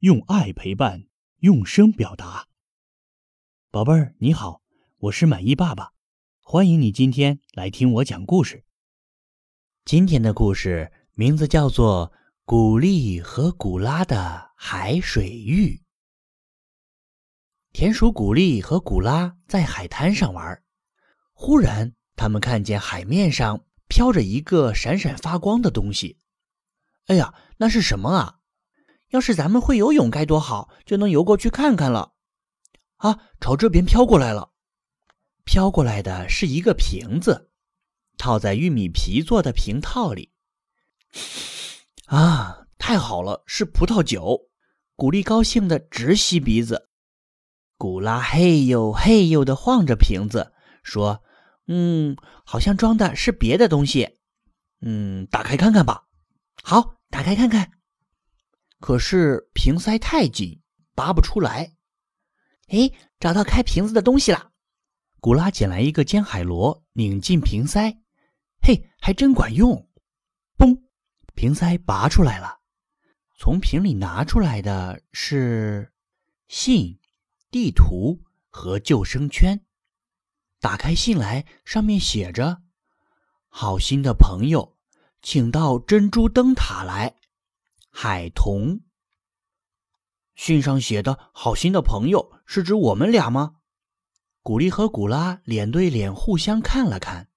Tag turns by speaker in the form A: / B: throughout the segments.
A: 用爱陪伴，用声表达。宝贝儿，你好，我是满意爸爸，欢迎你今天来听我讲故事。今天的故事名字叫做《古丽和古拉的海水浴》。田鼠古丽和古拉在海滩上玩，忽然他们看见海面上飘着一个闪闪发光的东西。哎呀，那是什么啊？要是咱们会游泳该多好，就能游过去看看了。啊，朝这边飘过来了。飘过来的是一个瓶子，套在玉米皮做的瓶套里。啊，太好了，是葡萄酒！古丽高兴的直吸鼻子。古拉嘿呦嘿呦的晃着瓶子，说：“嗯，好像装的是别的东西。嗯，打开看看吧。”好，打开看看。可是瓶塞太紧，拔不出来。哎，找到开瓶子的东西了！古拉捡来一个尖海螺，拧进瓶塞，嘿，还真管用！嘣，瓶塞拔出来了。从瓶里拿出来的是信、地图和救生圈。打开信来，上面写着：“好心的朋友。”请到珍珠灯塔来，海童。信上写的好心的朋友是指我们俩吗？古丽和古拉脸对脸互相看了看。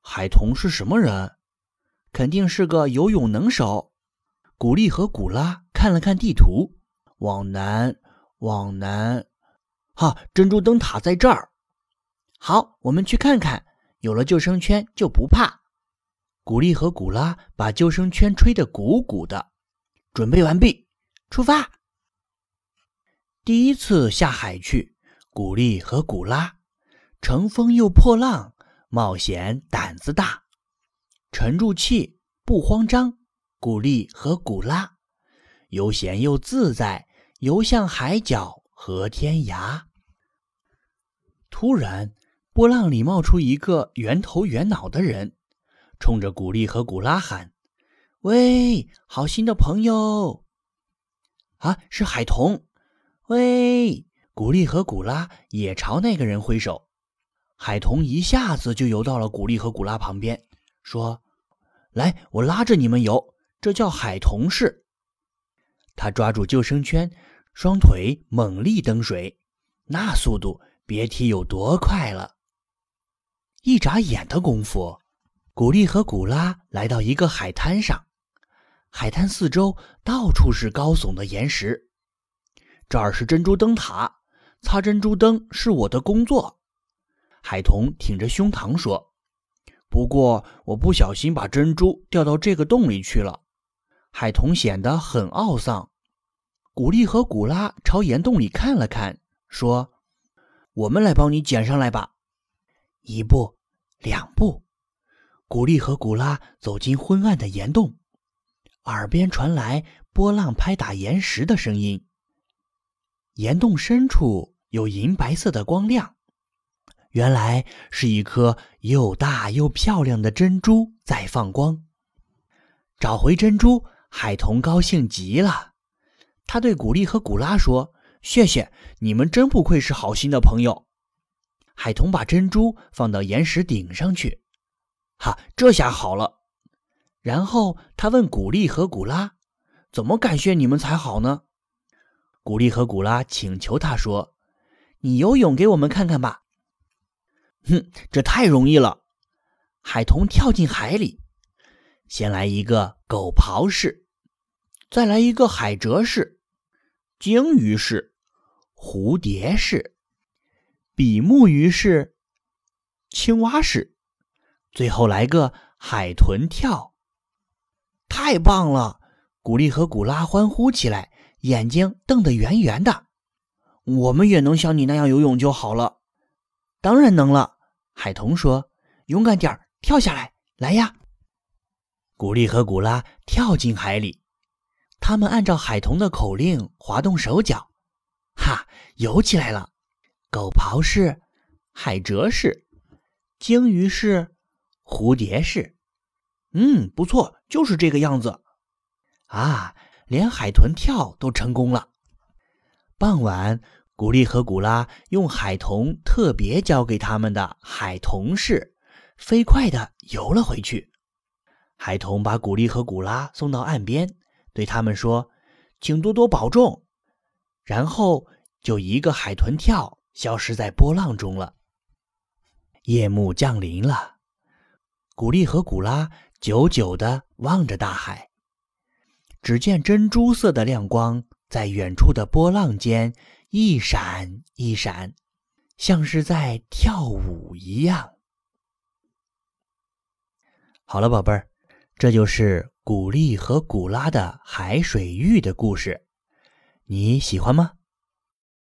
A: 海童是什么人？肯定是个游泳能手。古丽和古拉看了看地图，往南，往南。哈，珍珠灯塔在这儿。好，我们去看看。有了救生圈就不怕。古丽和古拉把救生圈吹得鼓鼓的，准备完毕，出发。第一次下海去，古丽和古拉乘风又破浪，冒险胆子大，沉住气不慌张。古丽和古拉悠闲又自在，游向海角和天涯。突然，波浪里冒出一个圆头圆脑的人。冲着古丽和古拉喊：“喂，好心的朋友！啊，是海童！喂！”古丽和古拉也朝那个人挥手。海童一下子就游到了古丽和古拉旁边，说：“来，我拉着你们游，这叫海童式。”他抓住救生圈，双腿猛力蹬水，那速度别提有多快了。一眨眼的功夫。古丽和古拉来到一个海滩上，海滩四周到处是高耸的岩石。这儿是珍珠灯塔，擦珍珠灯是我的工作。海童挺着胸膛说：“不过我不小心把珍珠掉到这个洞里去了。”海童显得很懊丧。古丽和古拉朝岩洞里看了看，说：“我们来帮你捡上来吧。”一步，两步。古丽和古拉走进昏暗的岩洞，耳边传来波浪拍打岩石的声音。岩洞深处有银白色的光亮，原来是一颗又大又漂亮的珍珠在放光。找回珍珠，海童高兴极了。他对古丽和古拉说：“谢谢你们，真不愧是好心的朋友。”海童把珍珠放到岩石顶上去。哈，这下好了。然后他问古丽和古拉：“怎么感谢你们才好呢？”古丽和古拉请求他说：“你游泳给我们看看吧。”哼，这太容易了。海童跳进海里，先来一个狗刨式，再来一个海蜇式、鲸鱼式、蝴蝶式、比目鱼式、青蛙式。最后来个海豚跳，太棒了！古丽和古拉欢呼起来，眼睛瞪得圆圆的。我们也能像你那样游泳就好了。当然能了，海童说：“勇敢点，跳下来，来呀！”古丽和古拉跳进海里，他们按照海童的口令滑动手脚，哈，游起来了。狗刨式、海蜇式、鲸鱼式。蝴蝶式，嗯，不错，就是这个样子。啊，连海豚跳都成功了。傍晚，古丽和古拉用海童特别教给他们的海童式，飞快地游了回去。海童把古丽和古拉送到岸边，对他们说：“请多多保重。”然后就一个海豚跳，消失在波浪中了。夜幕降临了，古丽和古拉久久地望着大海。只见珍珠色的亮光在远处的波浪间一闪一闪，像是在跳舞一样。好了，宝贝儿，这就是古丽和古拉的海水浴的故事，你喜欢吗？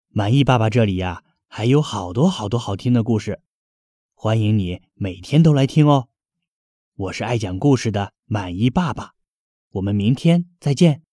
A: 满意爸爸这里呀，还有好多好多好听的故事，欢迎你每天都来听哦。我是爱讲故事的满意爸爸。我们明天再见。